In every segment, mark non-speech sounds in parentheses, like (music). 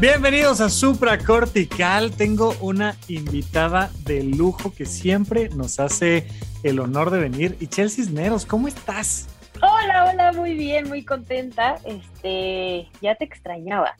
Bienvenidos a Supracortical. Tengo una invitada de lujo que siempre nos hace el honor de venir. Y Chelsea Cisneros, ¿cómo estás? Hola, hola, muy bien, muy contenta. Este, ya te extrañaba.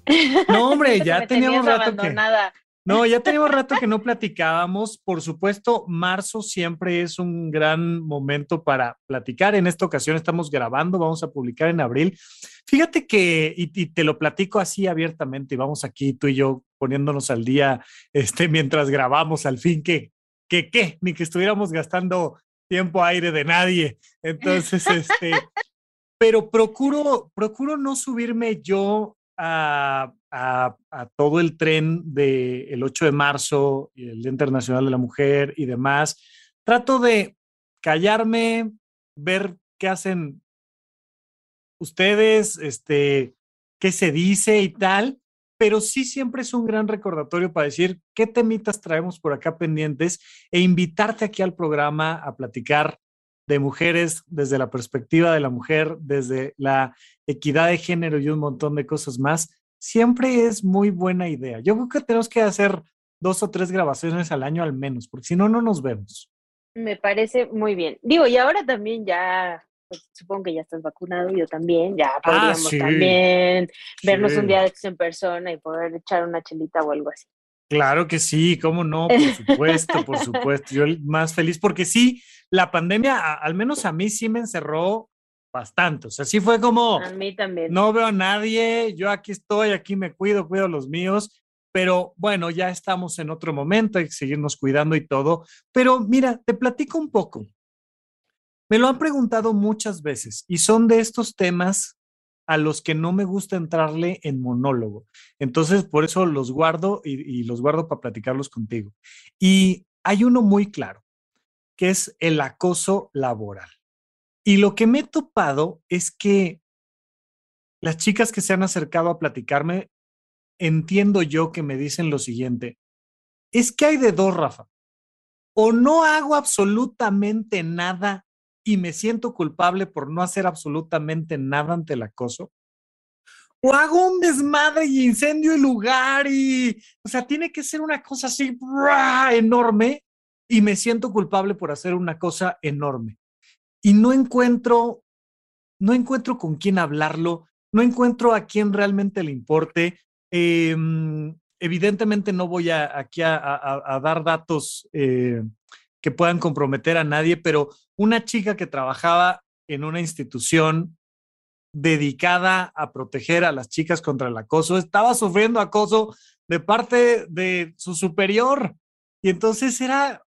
No, hombre, (laughs) ya teníamos rato abandonada. No, ya teníamos rato que no platicábamos. Por supuesto, marzo siempre es un gran momento para platicar. En esta ocasión estamos grabando, vamos a publicar en abril. Fíjate que, y, te lo platico así abiertamente, y vamos aquí tú y yo poniéndonos al día este, mientras grabamos, al fin que, que, qué, ni que estuviéramos gastando tiempo aire de nadie. Entonces, este, (laughs) pero procuro, procuro no subirme yo a, todo el tren del 8 de marzo el Día Internacional de la Mujer y demás, trato de callarme, ver qué hacen ustedes, este, qué se dice y tal, pero sí siempre es un gran recordatorio para decir qué temitas traemos por acá pendientes e invitarte aquí al programa a platicar de mujeres desde la perspectiva de la mujer, desde la equidad de género y un montón de cosas más, siempre es muy buena idea. Yo creo que tenemos que hacer dos o tres grabaciones al año al menos, porque si no, no nos vemos. Me parece muy bien. Digo, y ahora también ya, pues, supongo que ya estás vacunado, yo también, ya ah, podríamos también vernos un día en persona y poder echar una chelita o algo así. Claro que sí, cómo no, por (laughs) supuesto, por supuesto. Yo más feliz porque sí, la pandemia, al menos a mí sí me encerró bastante. O sea, sí fue como. A mí también. No veo a nadie, yo aquí estoy, aquí me cuido, cuido a los míos. Pero bueno, ya estamos en otro momento, hay que seguirnos cuidando y todo. Pero mira, te platico un poco. Me lo han preguntado muchas veces y son de estos temas a los que no me gusta entrarle en monólogo. Entonces, por eso los guardo y, los guardo para platicarlos contigo. Y hay uno muy claro que es el acoso laboral. Y lo que me he topado es que las chicas que se han acercado a platicarme, entiendo yo que me dicen lo siguiente, es que hay de dos, Rafa. O no hago absolutamente nada y me siento culpable por no hacer absolutamente nada ante el acoso. O hago un desmadre y incendio el lugar y, o sea, tiene que ser una cosa así enorme y me siento culpable por hacer una cosa enorme. Y no encuentro, no encuentro con quién hablarlo, no encuentro a quién realmente le importe. Em, evidentemente no voy a, aquí a, dar datos eh, que puedan comprometer a nadie, pero una chica que trabajaba en una institución dedicada a proteger a las chicas contra el acoso, estaba sufriendo acoso de parte de su superior. Y entonces era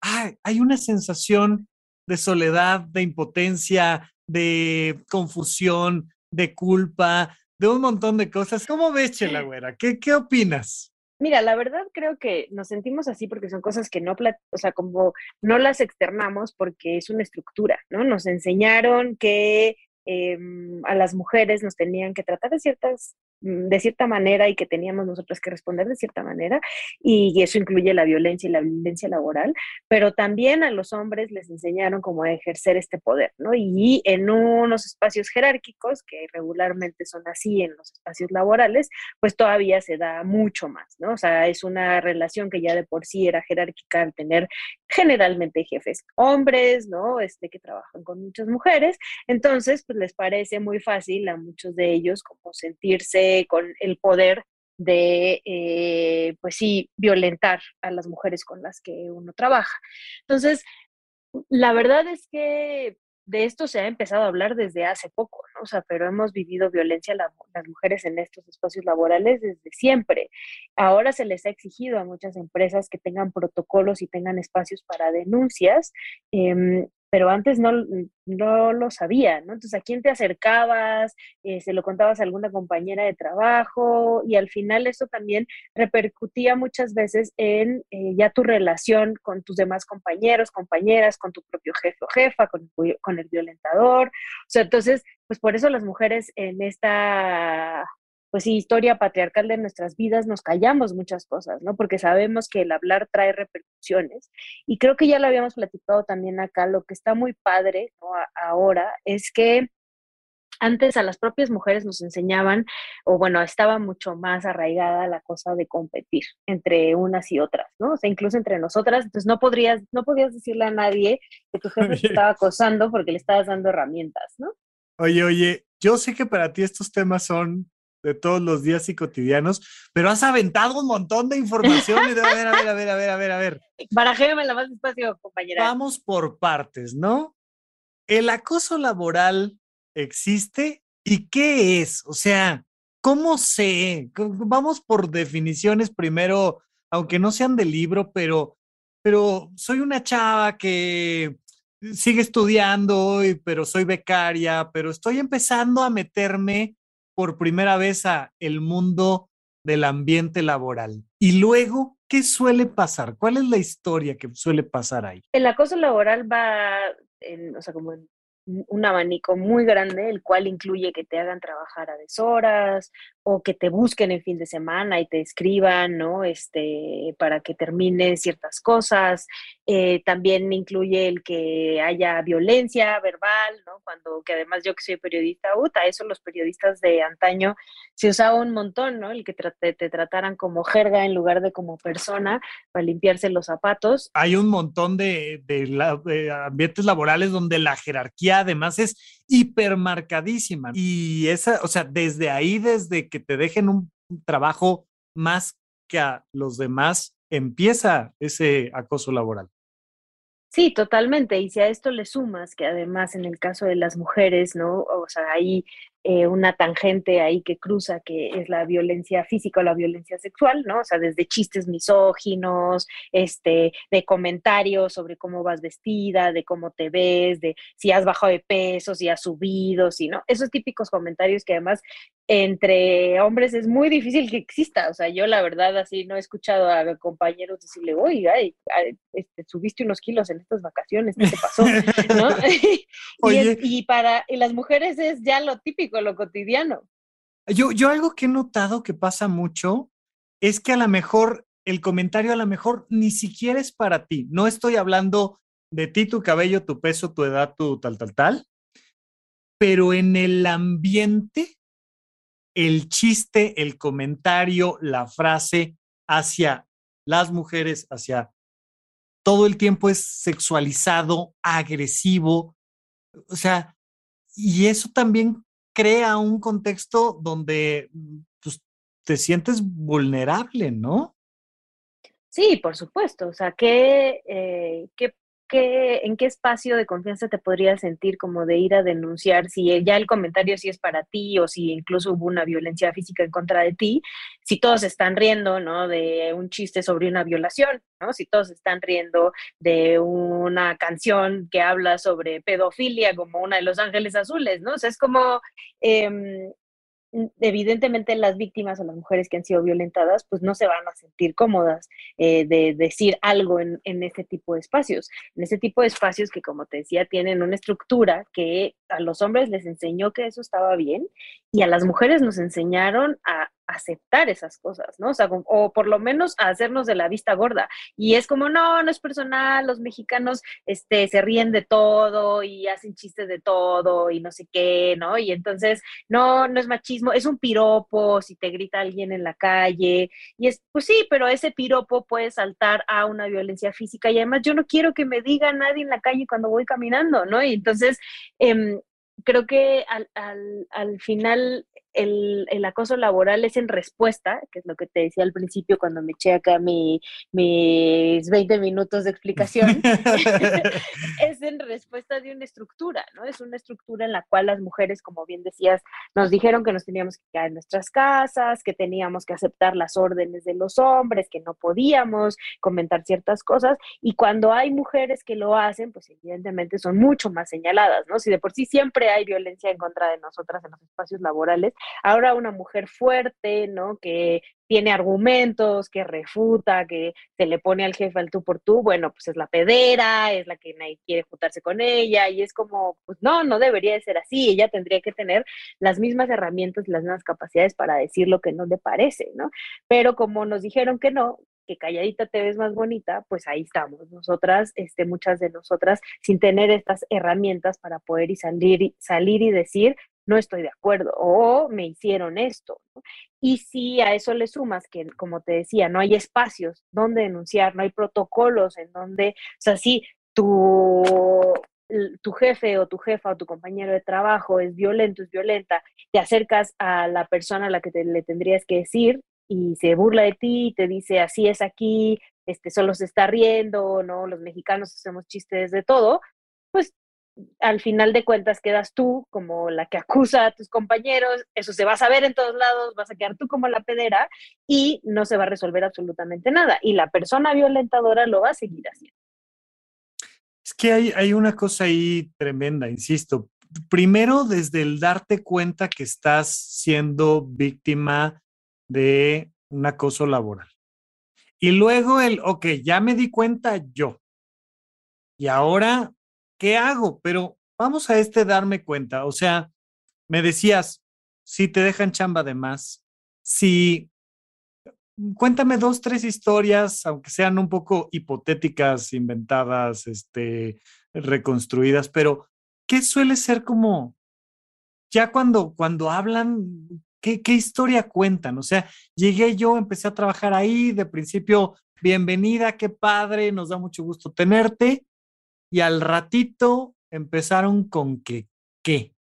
hay una sensación de soledad, de impotencia, de confusión, de culpa, de un montón de cosas. ¿Cómo ves, Chela Güera? ¿Qué, ¿Qué opinas? Mira, la verdad creo que nos sentimos así porque son cosas que no, o sea, como no las externamos porque es una estructura, ¿no? Nos enseñaron que em, a las mujeres nos tenían que tratar de ciertas de cierta manera y que teníamos nosotros que responder de cierta manera, y eso incluye la violencia y la violencia laboral, pero también a los hombres les enseñaron cómo ejercer este poder, ¿no? Y en unos espacios jerárquicos, que regularmente son así en los espacios laborales, pues todavía se da mucho más, ¿no? O sea, es una relación que ya de por sí era jerárquica al tener generalmente jefes hombres, ¿no? Este, que trabajan con muchas mujeres, entonces, pues les parece muy fácil a muchos de ellos como sentirse con el poder de, eh, pues sí, violentar a las mujeres con las que uno trabaja. Entonces, la verdad es que de esto se ha empezado a hablar desde hace poco, ¿no? O sea, pero hemos vivido violencia a las mujeres en estos espacios laborales desde siempre. Ahora se les ha exigido a muchas empresas que tengan protocolos y tengan espacios para denuncias. Em, pero antes no, no lo sabía, ¿no? Entonces, ¿a quién te acercabas? Eh, se lo contabas a alguna compañera de trabajo y al final eso también repercutía muchas veces en eh, ya tu relación con tus demás compañeros, compañeras, con tu propio jefe o jefa, con, con el violentador. O sea, entonces, pues por eso las mujeres en esta pues sí, historia patriarcal de nuestras vidas, nos callamos muchas cosas, ¿no? Porque sabemos que el hablar trae repercusiones. Y creo que ya lo habíamos platicado también acá, lo que está muy padre ahora es que antes a las propias mujeres nos enseñaban, o bueno, estaba mucho más arraigada la cosa de competir entre unas y otras, ¿no? O sea, incluso entre nosotras, entonces no podrías, no podías decirle a nadie que tu jefe te estaba acosando porque le estabas dando herramientas, ¿no? Oye, oye, yo sé que para ti estos temas son de todos los días y cotidianos, pero has aventado un montón de información. Y de, a ver, a ver, a ver, a ver, a ver, a ver. (laughs) la más despacio, compañera. Vamos por partes, ¿no? ¿El acoso laboral existe y qué es? O sea, ¿cómo sé? Vamos por definiciones primero, aunque no sean del libro, pero, pero soy una chava que sigue estudiando, pero soy becaria, pero estoy empezando a meterme por primera vez a el mundo del ambiente laboral. Y luego, ¿qué suele pasar? ¿Cuál es la historia que suele pasar ahí? El acoso laboral va, en, o sea, como en un abanico muy grande, el cual incluye que te hagan trabajar a deshoras o que te busquen en fin de semana y te escriban, ¿no? Este, para que termine ciertas cosas. Eh, también incluye el que haya violencia verbal, ¿no? Cuando, que además yo que soy periodista, uta, eso los periodistas de antaño se usaba un montón, ¿no? El que te, trataran como jerga en lugar de como persona para limpiarse los zapatos. Hay un montón de, de ambientes laborales donde la jerarquía además es hipermarcadísima. Y esa, o sea, desde ahí, desde que te dejen un trabajo más que a los demás, empieza ese acoso laboral. Sí, totalmente. Y si a esto le sumas que además en el caso de las mujeres, ¿no? O sea, hay eh, una tangente ahí que cruza, que es la violencia física o la violencia sexual, ¿no? O sea, desde chistes misóginos, este, de comentarios sobre cómo vas vestida, de cómo te ves, de si has bajado de peso, si has subido, si no. Esos típicos comentarios que además entre hombres es muy difícil que exista. O sea, yo la verdad así no he escuchado a compañeros decirle, oiga, este, subiste unos kilos en estas vacaciones, ¿qué te pasó? ¿No? (laughs) y, para las mujeres es ya lo típico, lo cotidiano. Yo, yo algo que he notado que pasa mucho es que a lo mejor el comentario a lo mejor ni siquiera es para ti. No estoy hablando de ti, tu cabello, tu peso, tu edad, tu tal, tal, tal, pero en el ambiente el chiste, el comentario, la frase hacia las mujeres, hacia todo el tiempo es sexualizado, agresivo, o sea, y eso también crea un contexto donde pues, te sientes vulnerable, ¿no? Sí, por supuesto. O sea, ¿qué, eh, qué ¿en qué espacio de confianza te podrías sentir como de ir a denunciar si ya el comentario sí es para ti o si incluso hubo una violencia física en contra de ti? Si todos están riendo, ¿no? De un chiste sobre una violación, ¿no? Si todos están riendo de una canción que habla sobre pedofilia como una de Los Ángeles Azules, ¿no? O sea, es como... Em, evidentemente las víctimas o las mujeres que han sido violentadas, pues no se van a sentir cómodas eh, de decir algo en, en este tipo de espacios. En este tipo de espacios que, como te decía, tienen una estructura que a los hombres les enseñó que eso estaba bien y a las mujeres nos enseñaron a aceptar esas cosas, ¿no? O, sea, o por lo menos a hacernos de la vista gorda. Y es como, no, no es personal, los mexicanos este, se ríen de todo y hacen chistes de todo y no sé qué, ¿no? Y entonces, no, no es machismo, es un piropo si te grita alguien en la calle. Y es, pues sí, pero ese piropo puede saltar a una violencia física y además yo no quiero que me diga nadie en la calle cuando voy caminando, ¿no? Y entonces, em, creo que al, al, al final el, el, acoso laboral es en respuesta, que es lo que te decía al principio cuando me eché acá mi, mis 20 minutos de explicación, (laughs) (laughs) es respuesta de una estructura, ¿no? Es una estructura en la cual las mujeres, como bien decías, nos dijeron que nos teníamos que quedar en nuestras casas, que teníamos que aceptar las órdenes de los hombres, que no podíamos comentar ciertas cosas, y cuando hay mujeres que lo hacen, pues evidentemente son mucho más señaladas, ¿no? Si de por sí siempre hay violencia en contra de nosotras en los espacios laborales, ahora una mujer fuerte, ¿no? Que tiene argumentos, que refuta, que se le pone al jefe al tú por tú, bueno, pues es la pedera, es la que nadie quiere juntarse con ella, y es como, pues no, no debería de ser así, ella tendría que tener las mismas herramientas las mismas capacidades para decir lo que no le parece, ¿no? Pero como nos dijeron que no, que calladita te ves más bonita, pues ahí estamos, nosotras, este, muchas de nosotras, sin tener estas herramientas para poder y salir, salir y decir, no estoy de acuerdo o me hicieron esto. Y si a eso le sumas que, como te decía, no hay espacios donde denunciar, no hay protocolos en donde, o sea, si tu, tu jefe o tu jefa o tu compañero de trabajo es violento, es violenta, te acercas a la persona a la que le tendrías que decir y se burla de ti, te dice así es aquí, este solo se está riendo, ¿no? Los mexicanos hacemos chistes de todo, pues al final de cuentas quedas tú como la que acusa a tus compañeros, eso se va a saber en todos lados, vas a quedar tú como la pedera y no se va a resolver absolutamente nada. Y la persona violentadora lo va a seguir haciendo. Es que hay, hay una cosa ahí tremenda, insisto. Primero, desde el darte cuenta que estás siendo víctima de un acoso laboral. Y luego el, ok, ya me di cuenta yo. Y ahora ¿qué hago? Pero vamos a este darme cuenta. O sea, me decías, si te dejan chamba de más, si cuéntame dos, tres historias, aunque sean un poco hipotéticas, inventadas, este, reconstruidas, pero ¿qué suele ser como ya cuando, cuando hablan, ¿qué, historia cuentan? O sea, llegué yo, empecé a trabajar ahí, de principio, bienvenida, qué padre, nos da mucho gusto tenerte, y al ratito empezaron con que, ¿qué?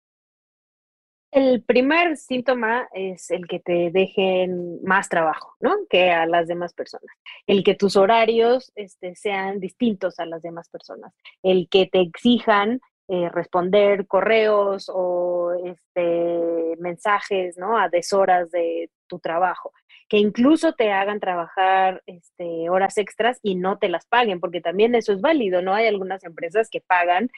El primer síntoma es el que te dejen más trabajo, ¿no? Que a las demás personas. El que tus horarios este, sean distintos a las demás personas. El que te exijan eh, responder correos o este, mensajes, ¿no? A deshoras de tu trabajo que incluso te hagan trabajar este, horas extras y no te las paguen, porque también eso es válido, ¿no? Hay algunas empresas que pagan,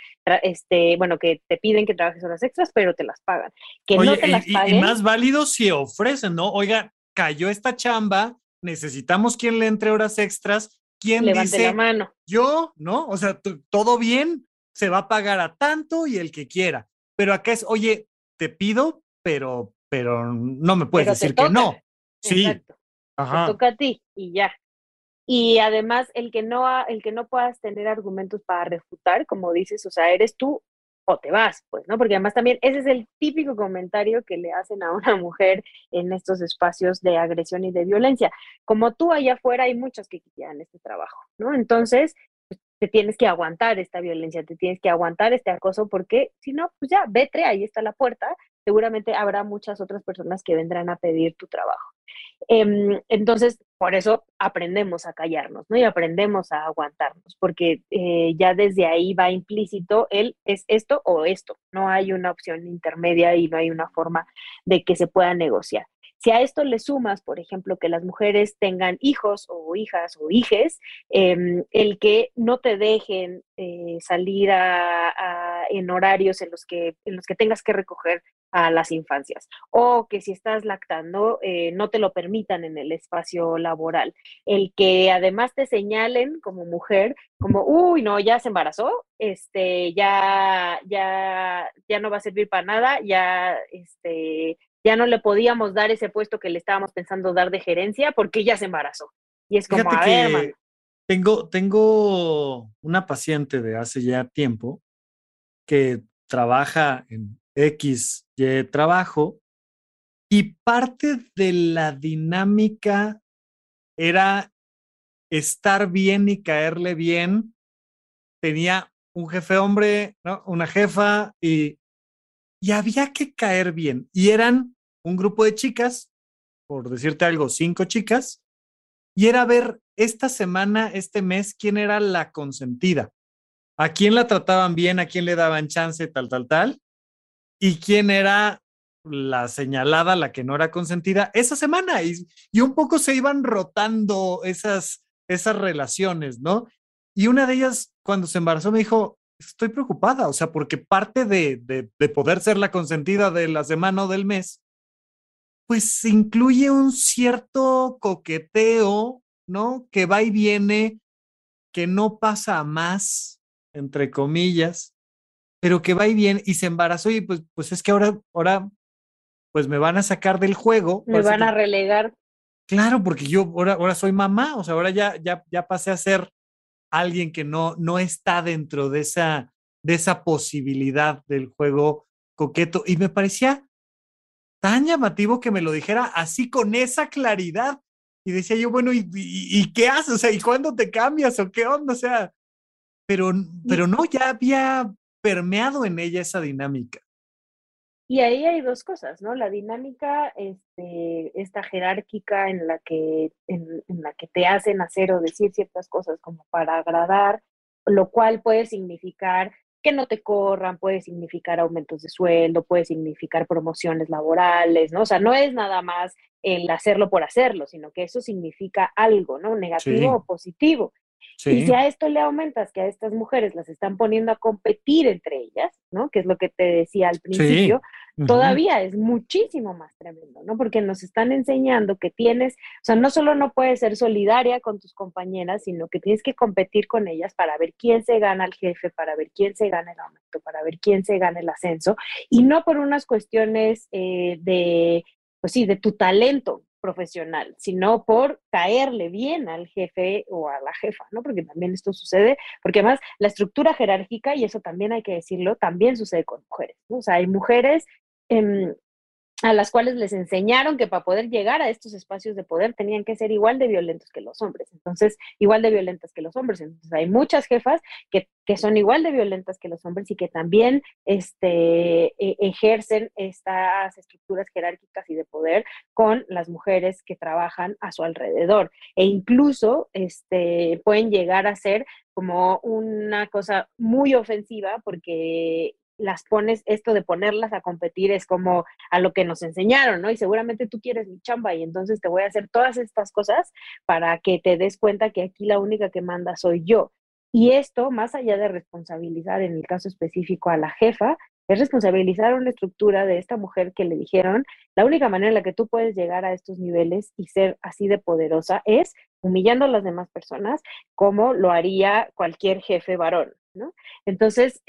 este, bueno, que te piden que trabajes horas extras, pero te las pagan. Que no te las paguen. Y, más válido si ofrecen, ¿no? Oiga, cayó esta chamba, necesitamos quien le entre horas extras. ¿Quién Levante dice? la mano. Yo, ¿no? O sea, todo bien, se va a pagar a tanto y el que quiera. Pero acá es, oye, te pido, pero, pero no me puedes decir que no. Sí. Exacto. Te toca a ti y ya. Y además, el que, no, el que no puedas tener argumentos para refutar, como dices, o sea, eres tú o te vas, pues, ¿no? Porque además también ese es el típico comentario que le hacen a una (laughs) mujer en estos espacios de agresión y de violencia. Como tú allá afuera hay muchas que quieran este trabajo, ¿no? Entonces, te tienes que aguantar esta violencia, te tienes que aguantar este acoso, porque si no, pues ya, vete, ahí está la puerta, seguramente habrá muchas otras personas que vendrán a pedir tu trabajo. Em, entonces, por eso aprendemos a callarnos, ¿no? Y aprendemos a aguantarnos, porque eh, ya desde ahí va implícito el es esto o esto. No hay una opción intermedia y no hay una forma de que se pueda negociar. Si a esto le sumas, por ejemplo, que las mujeres tengan hijos o hijas o hijes, em, el que no te dejen eh, salir en horarios en los, que, en los que tengas que recoger a las infancias o que si estás lactando eh, no te lo permitan en el espacio laboral. El que además te señalen como mujer como, uy, no, ya se embarazó, este, ya, ya, ya no va a servir para nada, ya, este, ya no le podíamos dar ese puesto que le estábamos pensando dar de gerencia porque ya se embarazó. Y es como, a ver, Tengo, tengo una paciente de hace ya tiempo que trabaja en X y trabajo y parte de la dinámica era estar bien y caerle bien. Tenía un jefe hombre, ¿no? una jefa y, y había que caer bien. Y eran un grupo de chicas, por decirte algo, cinco chicas, y era ver esta semana, este mes, quién era la consentida, a quién la trataban bien, a quién le daban chance, tal, tal, tal, y quién era la señalada, la que no era consentida, esa semana. Y, y un poco se iban rotando esas, esas relaciones, ¿no? Y una de ellas, cuando se embarazó, me dijo, estoy preocupada, o sea, porque parte de, de, de poder ser la consentida de la semana o del mes, pues incluye un cierto coqueteo, ¿no? Que va y viene, que no pasa más, entre comillas, pero que va y viene y se embarazó y pues, pues es que ahora, ahora, pues me van a sacar del juego. Me van a relegar. Claro, porque yo ahora, ahora soy mamá, o sea, ahora ya, ya, ya pasé a ser alguien que no, no está dentro de esa, de esa posibilidad del juego coqueto. Y me parecía tan llamativo que me lo dijera así con esa claridad. Y decía yo, bueno, ¿y, y, qué haces? O sea, ¿y cuándo te cambias? ¿O qué onda? O sea, pero, pero no, ya había permeado en ella esa dinámica. Y ahí hay dos cosas, ¿no? La dinámica, este, esta jerárquica en la que, en, la que te hacen hacer o decir ciertas cosas como para agradar, lo cual puede significar que no te corran, puede significar aumentos de sueldo, puede significar promociones laborales, ¿no? O sea, no es nada más el hacerlo por hacerlo, sino que eso significa algo, ¿no? Negativo o positivo. Y si a esto le aumentas que a estas mujeres las están poniendo a competir entre ellas, ¿no? Que es lo que te decía al principio, todavía es muchísimo más tremendo, ¿no? Porque nos están enseñando que tienes, o sea, no solo no puedes ser solidaria con tus compañeras, sino que tienes que competir con ellas para ver quién se gana el jefe, para ver quién se gana el aumento, para ver quién se gana el ascenso, y no por unas cuestiones eh, de, pues sí, de tu talento, profesional, sino por caerle bien al jefe o a la jefa, ¿no? Porque también esto sucede, porque además la estructura jerárquica, y eso también hay que decirlo, también sucede con mujeres, ¿no? O sea, hay mujeres em, a las cuales les enseñaron que para poder llegar a estos espacios de poder tenían que ser igual de violentos que los hombres. Entonces, igual de violentas que los hombres. Entonces, hay muchas jefas que, que son igual de violentas que los hombres y que también este, e, ejercen estas estructuras jerárquicas y de poder con las mujeres que trabajan a su alrededor. E incluso este, pueden llegar a ser como una cosa muy ofensiva porque las pones, esto de ponerlas a competir es como a lo que nos enseñaron, ¿no? Y seguramente tú quieres mi chamba y entonces te voy a hacer todas estas cosas para que te des cuenta que aquí la única que manda soy yo. Y esto, más allá de responsabilizar en el caso específico a la jefa, es responsabilizar una estructura de esta mujer que le dijeron, la única manera en la que tú puedes llegar a estos niveles y ser así de poderosa es humillando a las demás personas como lo haría cualquier jefe varón, entonces,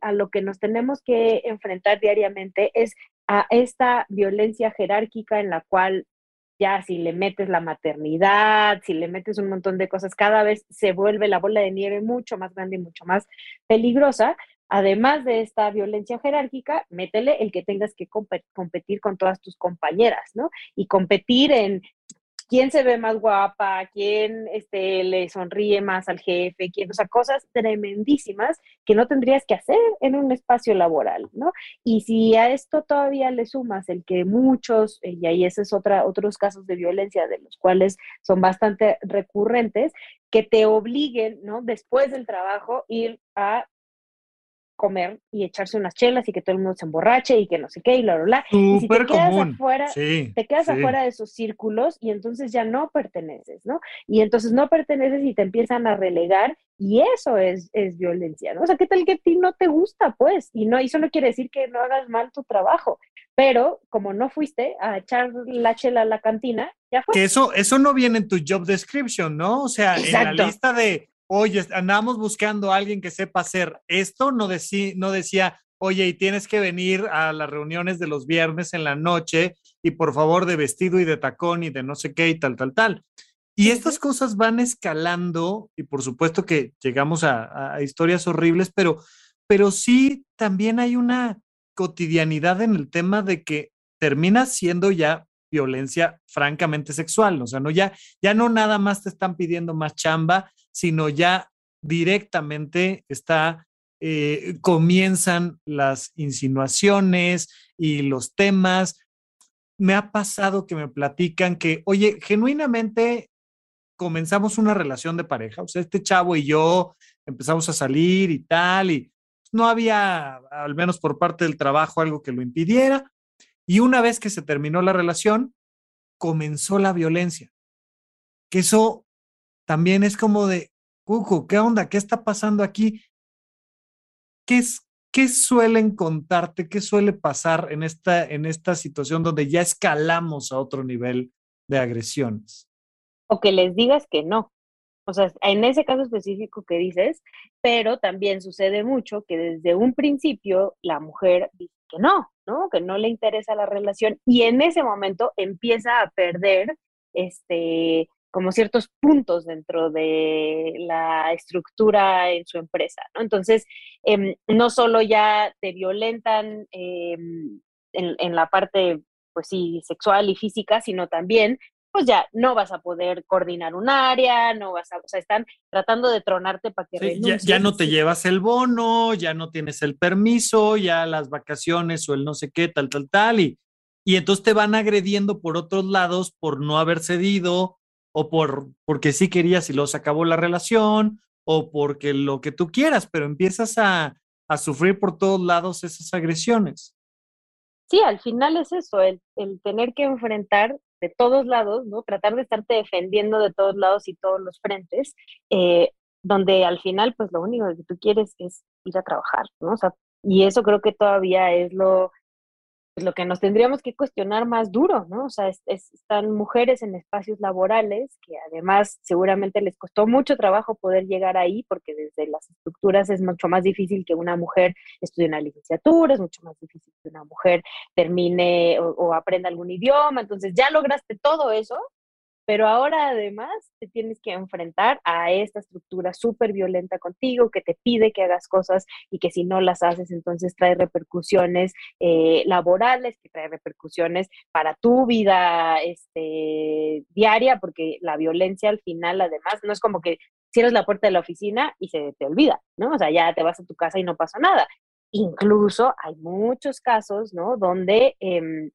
a lo que nos tenemos que enfrentar diariamente es a esta violencia jerárquica en la cual ya si le metes la maternidad, si le metes un montón de cosas, cada vez se vuelve la bola de nieve mucho más grande y mucho más peligrosa. Además de esta violencia jerárquica, métele el que tengas que competir con todas tus compañeras, ¿no? Y competir en quién se ve más guapa, quién este, le sonríe más al jefe, quién, o sea, cosas tremendísimas que no tendrías que hacer en un espacio laboral, ¿no? Y si a esto todavía le sumas el que muchos, eh, y ahí ese es otra, otros casos de violencia de los cuales son bastante recurrentes, que te obliguen, ¿no? Después del trabajo, ir a comer y echarse unas chelas y que todo el mundo se emborrache y que no sé qué y bla, bla, bla. y si te quedas afuera, te quedas afuera de esos círculos y entonces ya no perteneces, ¿no? Y entonces no perteneces y te empiezan a relegar y eso es, es violencia, ¿no? O sea, ¿qué tal que a ti no te gusta, pues? Y no, eso no quiere decir que no hagas mal tu trabajo, pero como no fuiste a echar la chela a la cantina, ya fue. Que eso, eso no viene en tu job description, ¿no? O sea, en la lista de oye, andamos buscando a alguien que sepa hacer esto, no, no decía, oye, y tienes que venir a las reuniones de los viernes en la noche y por favor de vestido y de tacón y de no sé qué y tal, tal, tal. Y estas cosas van escalando y por supuesto que llegamos a, historias horribles, pero, pero sí también hay una cotidianidad en el tema de que termina siendo ya violencia francamente sexual, o sea, no ya ya no nada más te están pidiendo más chamba, sino ya directamente está, eh, comienzan las insinuaciones y los temas. me ha pasado que me platican que, oye, genuinamente comenzamos una relación de pareja, o sea, este chavo y yo empezamos a salir y tal, y no había, al menos por parte del trabajo, algo que lo impidiera. Y una vez que se terminó la relación, comenzó la violencia. Que eso también es como de, Cuco, ¿qué onda? ¿Qué está pasando aquí? ¿Qué, es, ¿Qué suelen contarte? ¿Qué suele pasar en esta, en esta situación donde ya escalamos a otro nivel de agresiones? O que les digas que no. O sea, en ese caso específico que dices, pero también sucede mucho que desde un principio la mujer dice que no, ¿no? Que no le interesa la relación y en ese momento empieza a perder este como ciertos puntos dentro de la estructura en su empresa, ¿no? Entonces, em, no solo ya te violentan em, en, en, la parte, pues sí, sexual y física, sino también pues ya no vas a poder coordinar un área, no vas a, o sea, están tratando de tronarte para que sí, ya, ya, no te llevas el bono, ya no tienes el permiso, ya las vacaciones o el no sé qué, tal, tal, tal, y, y entonces te van agrediendo por otros lados por no haber cedido o por porque sí querías y luego se acabó la relación o porque lo que tú quieras, pero empiezas a, a sufrir por todos lados esas agresiones. Sí, al final es eso, el, el tener que enfrentar de todos lados, ¿no? Tratar de estarte defendiendo de todos lados y todos los frentes, eh, donde al final, pues lo único que tú quieres es ir a trabajar, ¿no? Y eso creo que todavía es lo, pues, lo que nos tendríamos que cuestionar más duro, ¿no? O sea, están mujeres en espacios laborales que además seguramente les costó mucho trabajo poder llegar ahí porque desde las estructuras es mucho más difícil que una mujer estudie una licenciatura, es mucho más difícil que una mujer termine o, o aprenda algún idioma, entonces ya lograste todo eso, pero ahora además te tienes que enfrentar a esta estructura súper violenta contigo que te pide que hagas cosas y que si no las haces entonces trae repercusiones eh, laborales, que trae repercusiones para tu vida este, diaria, porque la violencia al final además no es como que cierras la puerta de la oficina y se te olvida, ¿no? O sea, ya te vas a tu casa y no pasa nada. Incluso hay muchos casos, ¿no? Donde... Eh,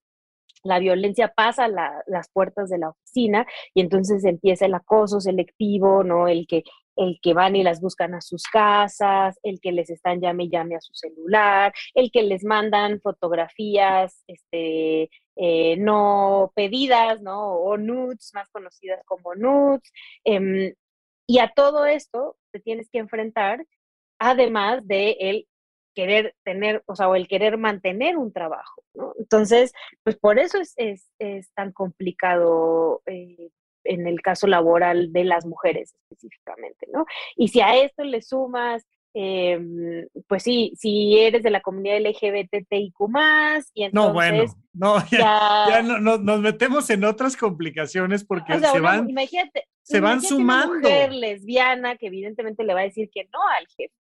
la violencia pasa las puertas de la oficina y entonces empieza el acoso selectivo, ¿no? El que, el que van y las buscan a sus casas, el que les están llame y llame a su celular, el que les mandan fotografías este, eh, no pedidas, ¿no? O nudes, más conocidas como nudes. Em, y a todo esto te tienes que enfrentar, además de el querer tener, o sea, o el querer mantener un trabajo, ¿no? Entonces, pues por eso es, es, es tan complicado eh, en el caso laboral de las mujeres específicamente, ¿no? Y si a esto le sumas, eh, pues sí, si eres de la comunidad LGBTIQ y entonces... No, bueno, (laughs) no, ya, ya, no, nos metemos en otras complicaciones porque se van... Imagínate, se van sumando. Una mujer lesbiana que evidentemente le va a decir que no al jefe,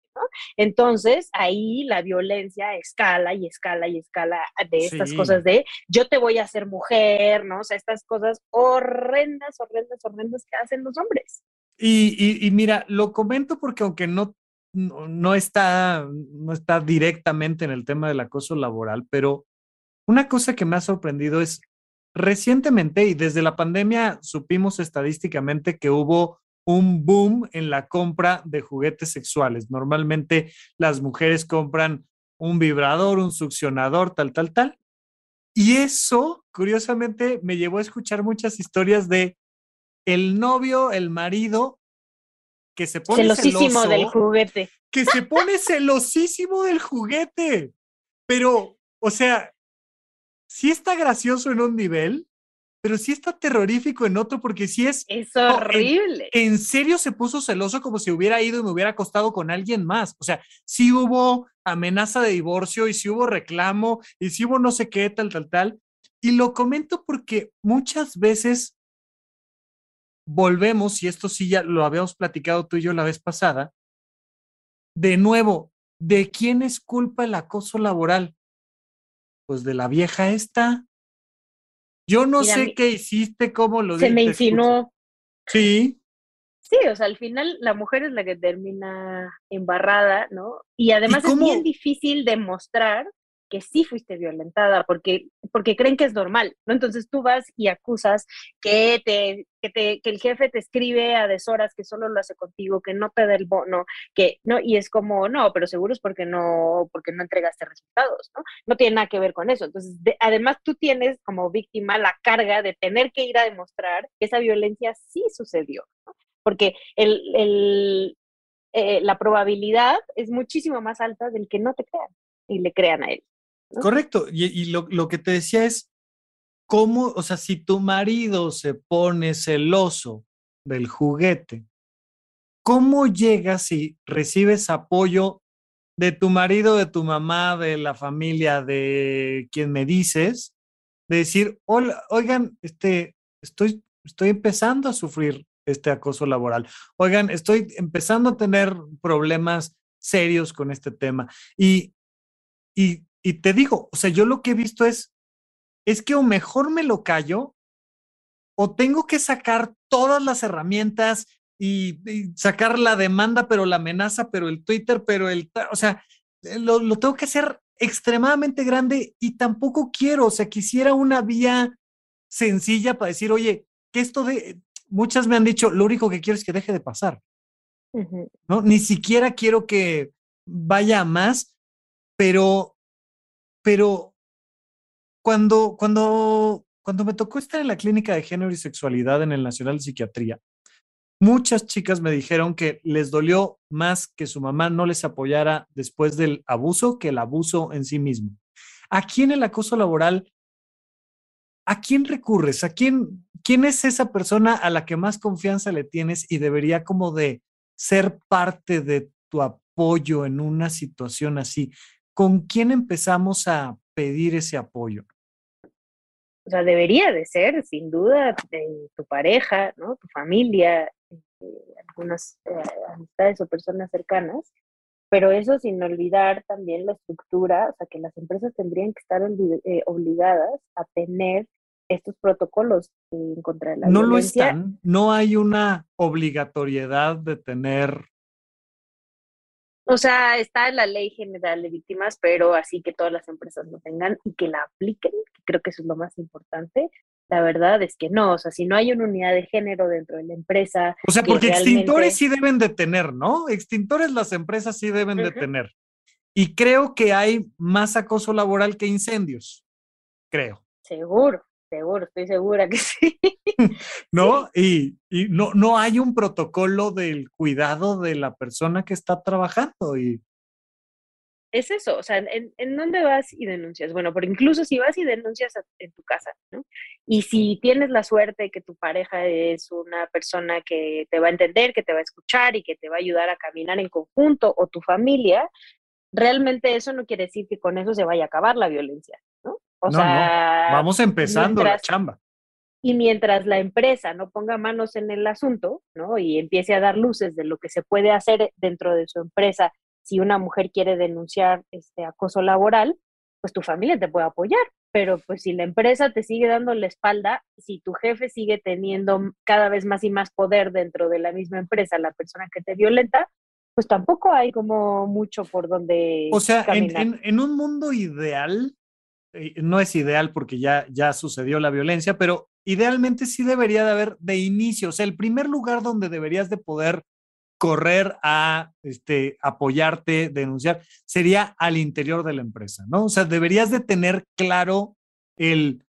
entonces, ahí la violencia escala y escala y escala de estas cosas de yo te voy a hacer mujer, ¿no? O sea, estas cosas horrendas, horrendas, horrendas que hacen los hombres. Y, mira, lo comento porque aunque no, no, está, no está directamente en el tema del acoso laboral, pero una cosa que me ha sorprendido es recientemente y desde la pandemia supimos estadísticamente que hubo un boom en la compra de juguetes sexuales. Normalmente las mujeres compran un vibrador, un succionador, tal, tal, tal. Y eso, curiosamente, me llevó a escuchar muchas historias de el novio, el marido, que se pone celosísimo del juguete. Que se pone celosísimo del juguete. Pero, o sea, sí está gracioso en un nivel, pero sí está terrorífico en otro porque sí es... Es horrible. en, serio se puso celoso como si hubiera ido y me hubiera acostado con alguien más. O sea, sí hubo amenaza de divorcio y sí hubo reclamo y sí hubo no sé qué, tal, tal, tal. Y lo comento porque muchas veces volvemos, y esto sí ya lo habíamos platicado tú y yo la vez pasada, de nuevo, ¿de quién es culpa el acoso laboral? Pues de la vieja esta, yo no sé qué hiciste, cómo lo Se me insinuó. Sí. Sí, o sea, al final la mujer es la que termina embarrada, ¿no? Y además es bien difícil demostrar que sí fuiste violentada porque, porque creen que es normal, ¿no? Entonces tú vas y acusas que, te, que, te, que el jefe te escribe a deshoras, que solo lo hace contigo, que no te da el bono, que, ¿no? Y es como, no, pero seguro es porque no, porque no entregaste resultados, ¿no? No tiene nada que ver con eso. Entonces, además tú tienes como víctima la carga de tener que ir a demostrar que esa violencia sí sucedió, ¿no? Porque el, el, eh, la probabilidad es muchísimo más alta del que no te crean y le crean a él. Correcto. Y, lo, lo, que te decía es, ¿cómo, o sea, si tu marido se pone celoso del juguete, ¿cómo llegas y recibes apoyo de tu marido, de tu mamá, de la familia, de quien me dices? De decir, oigan, este, estoy, estoy empezando a sufrir este acoso laboral. Oigan, estoy empezando a tener problemas serios con este tema. Y, y, y te digo, o sea, yo lo que he visto es, es que o mejor me lo callo o tengo que sacar todas las herramientas y, sacar la demanda, pero la amenaza, pero el Twitter, pero el, o sea, lo, lo tengo que hacer extremadamente grande y tampoco quiero, o sea, quisiera una vía sencilla para decir, oye, que esto de, muchas me han dicho, lo único que quiero es que deje de pasar. ¿no? Ni siquiera quiero que vaya a más, pero, pero cuando, cuando, cuando me tocó estar en la clínica de género y sexualidad en el Nacional de Psiquiatría, muchas chicas me dijeron que les dolió más que su mamá no les apoyara después del abuso que el abuso en sí mismo. Aquí en el acoso laboral ¿a quién recurres? ¿A quién, quién es esa persona a la que más confianza le tienes y debería como de ser parte de tu apoyo en una situación así? ¿Con quién empezamos a pedir ese apoyo? O sea, debería de ser, sin duda, tu pareja, ¿no? Tu familia, eh, algunas eh, amistades o personas cercanas, pero eso sin olvidar también la estructura, o sea, que las empresas tendrían que estar eh, obligadas a tener estos protocolos en contra de la no violencia. No lo están, no hay una obligatoriedad de tener. O sea, está en la ley general de víctimas, pero así que todas las empresas lo tengan y que la apliquen, que creo que eso es lo más importante. La verdad es que no, o sea, si no hay una unidad de género dentro de la empresa. O sea, porque extintores sí deben de tener, ¿no? Extintores las empresas sí deben de tener. Y creo que hay más acoso laboral que incendios, creo. Seguro, Seguro, estoy segura que sí. (laughs) ¿No? Y, y, no, no hay un protocolo del cuidado de la persona que está trabajando. Y... Es eso, o sea, ¿en, ¿en, dónde vas y denuncias? Bueno, pero incluso si vas y denuncias en tu casa, ¿no? Y si tienes la suerte de que tu pareja es una persona que te va a entender, que te va a escuchar y que te va a ayudar a caminar en conjunto, o tu familia, realmente eso no quiere decir que con eso se vaya a acabar la violencia, ¿no? O sea, vamos empezando la chamba. Y mientras la empresa no ponga manos en el asunto, ¿no? Y empiece a dar luces de lo que se puede hacer dentro de su empresa si una mujer quiere denunciar este acoso laboral, pues tu familia te puede apoyar. Pero pues si la empresa te sigue dando la espalda, si tu jefe sigue teniendo cada vez más y más poder dentro de la misma empresa, la persona que te violenta, pues tampoco hay como mucho por donde. O sea, en, en, un mundo ideal, no es ideal porque ya, ya sucedió la violencia, pero idealmente sí debería de haber de inicio, o sea, el primer lugar donde deberías de poder correr a este, apoyarte, denunciar, sería al interior de la empresa, ¿no? O sea, deberías de tener claro el,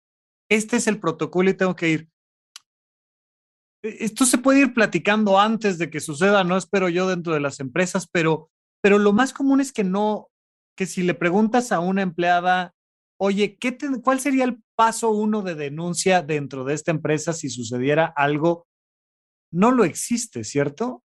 este es el protocolo y tengo que ir. E, esto se puede ir platicando antes de que suceda, no espero yo dentro de las empresas, pero, pero lo más común es que no, que si le preguntas a una empleada oye, ¿qué ¿cuál sería el paso uno de denuncia dentro de esta empresa si sucediera algo? No lo existe, ¿cierto?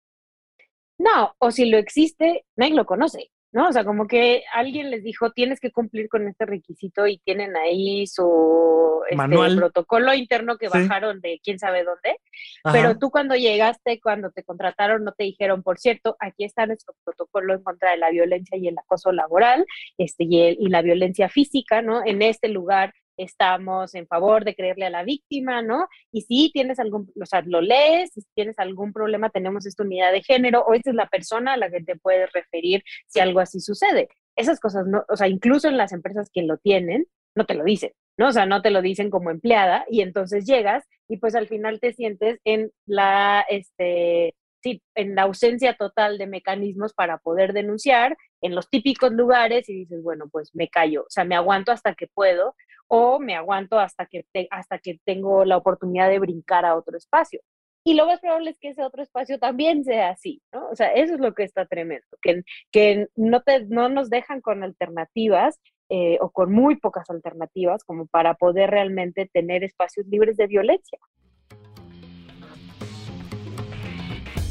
No, o si lo existe, nadie lo conoce. ¿No? O sea, como que alguien les dijo, tienes que cumplir con este requisito y tienen ahí su este, protocolo interno que bajaron de quién sabe dónde, pero tú cuando llegaste, cuando te contrataron, no te dijeron, por cierto, aquí está nuestro protocolo en contra de la violencia y el acoso laboral este, y, y la violencia física, ¿no? En este lugar estamos en favor de creerle a la víctima, ¿no? Y si tienes algún, o sea, lo lees, si tienes algún problema, tenemos esta unidad de género o esta es la persona a la que te puedes referir si algo así sucede. esas cosas no, o sea, incluso en las empresas que lo tienen, no te lo dicen, ¿no? O sea, no te lo dicen como empleada y entonces llegas y pues al final te sientes en la, este, sí, en la ausencia total de mecanismos para poder denunciar en los típicos lugares y dices, bueno, pues me callo, o sea, me aguanto hasta que puedo o me aguanto hasta que, hasta que tengo la oportunidad de brincar a otro espacio. Y lo más probable es que ese otro espacio también sea así, ¿no? O sea, eso es lo que está tremendo, que, que no, te, no nos dejan con alternativas eh, o con muy pocas alternativas como para poder realmente tener espacios libres de violencia.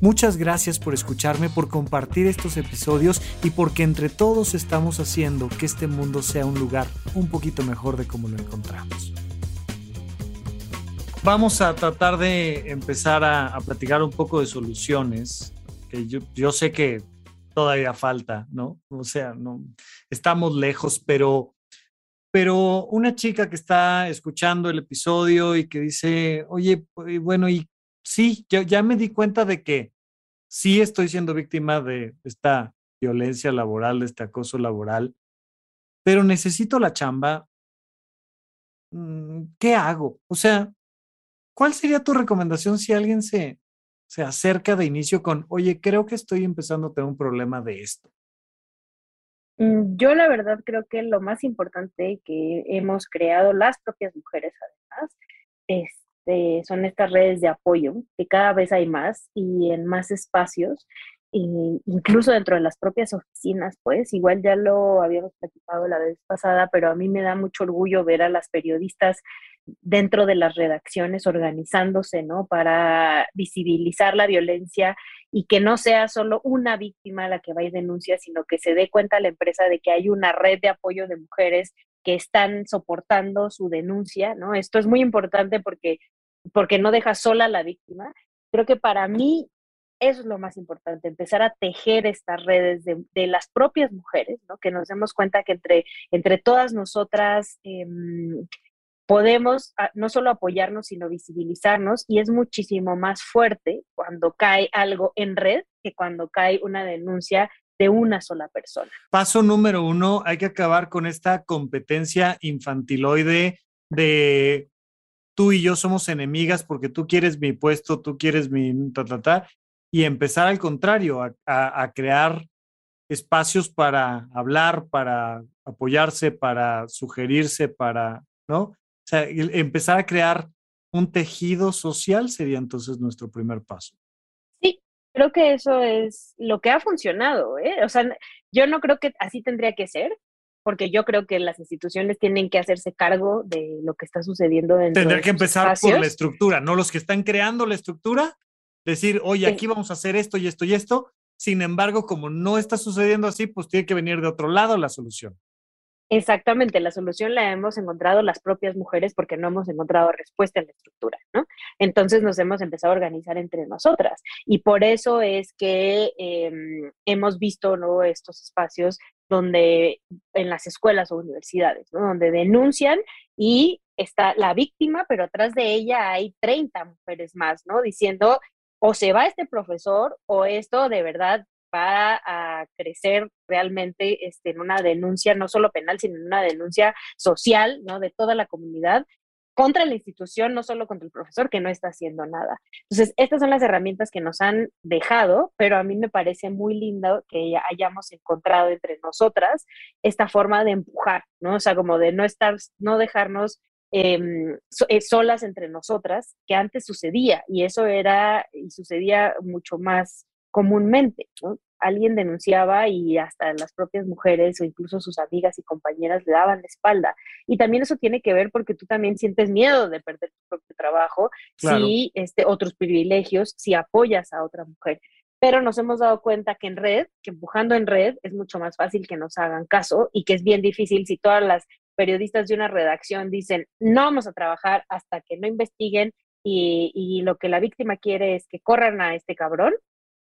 Muchas gracias por escucharme, por compartir estos episodios y porque entre todos estamos haciendo que este mundo sea un lugar un poquito mejor de como lo encontramos. Vamos a tratar de empezar a, platicar un poco de soluciones, que yo, yo sé que todavía falta, ¿no? O sea, no estamos lejos, pero pero una chica que está escuchando el episodio y que dice, oye, bueno, y sí, yo ya me di cuenta de que sí estoy siendo víctima de esta violencia laboral, de este acoso laboral, pero necesito la chamba. Mm, ¿Qué hago? O sea, ¿cuál sería tu recomendación si alguien se, se acerca de inicio con, oye, creo que estoy empezando a tener un problema de esto? Mm, yo la verdad creo que lo más importante que hemos creado las propias mujeres además es este, son estas redes de apoyo, que cada vez hay más y en más espacios, incluso dentro de las propias oficinas, pues igual ya lo habíamos platicado la vez pasada, pero a mí me da mucho orgullo ver a las periodistas dentro de las redacciones organizándose, ¿no? Para visibilizar la violencia y que no sea solo una víctima la que va y denuncia, sino que se dé cuenta la empresa de que hay una red de apoyo de mujeres que están soportando su denuncia, ¿no? Esto es muy importante porque, porque no deja sola a la víctima. Creo que para mí eso es lo más importante, empezar a tejer estas redes de, de las propias mujeres, ¿no? Que nos demos cuenta que entre, entre todas nosotras em, podemos ah, no solo apoyarnos, sino visibilizarnos y es muchísimo más fuerte cuando cae algo en red que cuando cae una denuncia de una sola persona. Paso número uno, hay que acabar con esta competencia infantiloide de tú y yo somos enemigas porque tú quieres mi puesto, tú quieres mi ta, y empezar al contrario, a, crear espacios para hablar, para apoyarse, para sugerirse, para, ¿no? O sea, empezar a crear un tejido social sería entonces nuestro primer paso creo que eso es lo que ha funcionado, ¿eh? O sea, yo no creo que así tendría que ser, porque yo creo que las instituciones tienen que hacerse cargo de lo que está sucediendo dentro Tendría que empezar por la estructura, no los que están creando la estructura, decir, oye, aquí vamos a hacer esto y esto y esto. Sin embargo, como no está sucediendo así, pues tiene que venir de otro lado la solución. Exactamente, la solución la hemos encontrado las propias mujeres porque no hemos encontrado respuesta en la estructura, ¿no? Entonces nos hemos empezado a organizar entre nosotras y por eso es que em, hemos visto ¿no? estos espacios donde en las escuelas o universidades, ¿no? Donde denuncian y está la víctima, pero atrás de ella hay 30 mujeres más, ¿no? Diciendo o se va este profesor o esto de verdad va a crecer realmente este, en una denuncia, no solo penal, sino en una denuncia social, ¿no? De toda la comunidad contra la institución, no solo contra el profesor que no está haciendo nada. Entonces, estas son las herramientas que nos han dejado, pero a mí me parece muy lindo que hayamos encontrado entre nosotras esta forma de empujar, ¿no? O sea, como de no estar, no dejarnos em, eh, solas entre nosotras, que antes sucedía, y eso era, y sucedía mucho más comúnmente, ¿no? alguien denunciaba y hasta las propias mujeres o incluso sus amigas y compañeras le daban la espalda. Y también eso tiene que ver porque tú también sientes miedo de perder tu propio trabajo, si este, otros privilegios, si apoyas a otra mujer. Pero nos hemos dado cuenta que en red, que empujando en red es mucho más fácil que nos hagan caso y que es bien difícil si todas las periodistas de una redacción dicen no vamos a trabajar hasta que no investiguen y, y lo que la víctima quiere es que corran a este cabrón,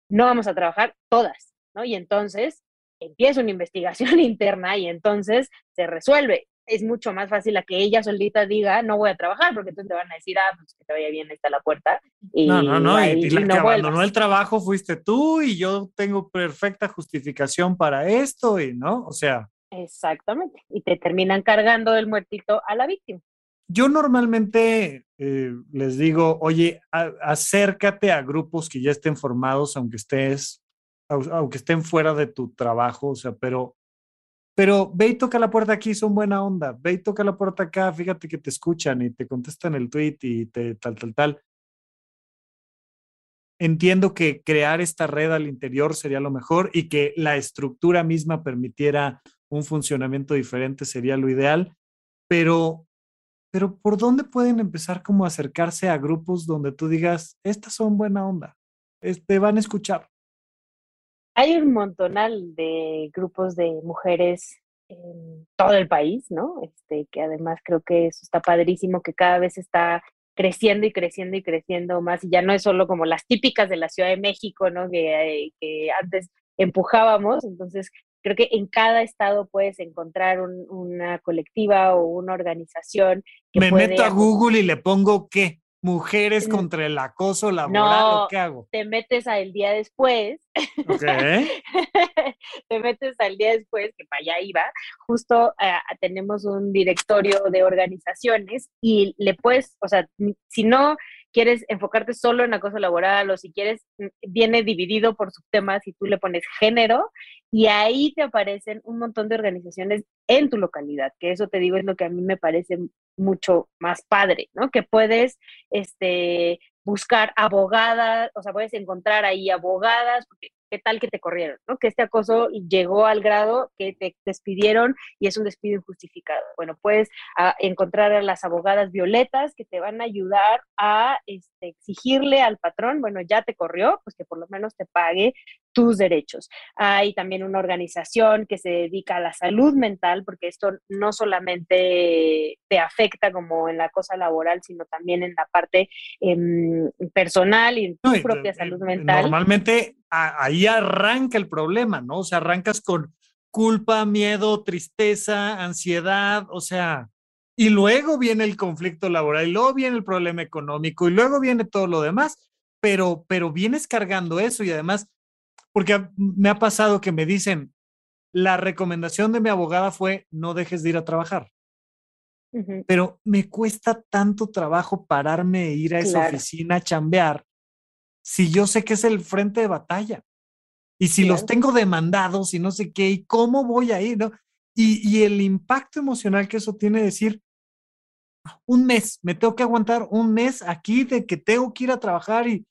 no vamos a trabajar todas, ¿no? Y entonces empieza una (laughs) investigación interna y entonces se resuelve. Es mucho más fácil a que ella solita diga, no voy a trabajar, porque entonces te van a decir, ah, pues que te vaya bien, está la puerta. Y no, no, no, y, la que abandonó el trabajo fuiste tú y yo tengo perfecta justificación para esto y, ¿no? O sea. Exactamente, y te terminan cargando del muertito a la víctima. Yo normalmente eh, les digo, oye, acércate a grupos que ya estén formados, aunque estés, aunque estén fuera de tu trabajo, o sea, pero, pero ve y toca la puerta aquí, son buena onda, ve y toca la puerta acá, fíjate que te escuchan y te contestan el tweet y te tal, tal, tal. Entiendo que crear esta red al interior sería lo mejor y que la estructura misma permitiera un funcionamiento diferente sería lo ideal, pero pero ¿por dónde pueden empezar como acercarse a grupos donde tú digas, estas son buena onda, te este, van a escuchar? Hay un montonal de grupos de mujeres en todo el país, ¿no? Este, que además creo que eso está padrísimo, que cada vez está creciendo y creciendo y creciendo más, y ya no es solo como las típicas de la Ciudad de México, ¿no? Que, eh, que antes empujábamos, entonces Creo que en cada estado puedes encontrar una colectiva o una organización. Que Me meto a Google y le pongo qué? Mujeres contra el acoso laboral, ¿o qué hago? Te metes al día después. (laughs) te metes al día después, que para allá iba. Justo eh, tenemos un directorio de organizaciones y le puedes, o sea, si no quieres enfocarte solo en acoso laboral o si quieres, viene dividido por subtemas y tú le pones género y ahí te aparecen un montón de organizaciones en tu localidad, que eso te digo es lo que a mí me parece mucho más padre, ¿no? Que puedes, este, buscar abogadas, o sea, puedes encontrar ahí abogadas, porque qué tal que te corrieron, ¿no? Que este acoso llegó al grado que te despidieron y es un despido injustificado. Bueno, puedes ah, encontrar a las abogadas violetas que te van a ayudar a este, exigirle al patrón, bueno, ya te corrió, pues que por lo menos te pague tus derechos. Hay también una organización que se dedica a la salud mental, porque esto no solamente te afecta como en la cosa laboral, sino también en la parte em, personal y en tu propia salud mental. Normalmente ahí arranca el problema, ¿no? O sea, arrancas con culpa, miedo, tristeza, ansiedad, o sea, y luego viene el conflicto laboral, y luego viene el problema económico, y luego viene todo lo demás, pero, pero vienes cargando eso y además porque me ha pasado que me dicen, la recomendación de mi abogada fue, no dejes de ir a trabajar. Pero me cuesta tanto trabajo pararme e ir a esa oficina a chambear si yo sé que es el frente de batalla. Y si los tengo demandados y no sé qué, y cómo voy a ir, ¿no? Y, y el impacto emocional que eso tiene decir, un mes, me tengo que aguantar un mes aquí de que tengo que ir a trabajar y,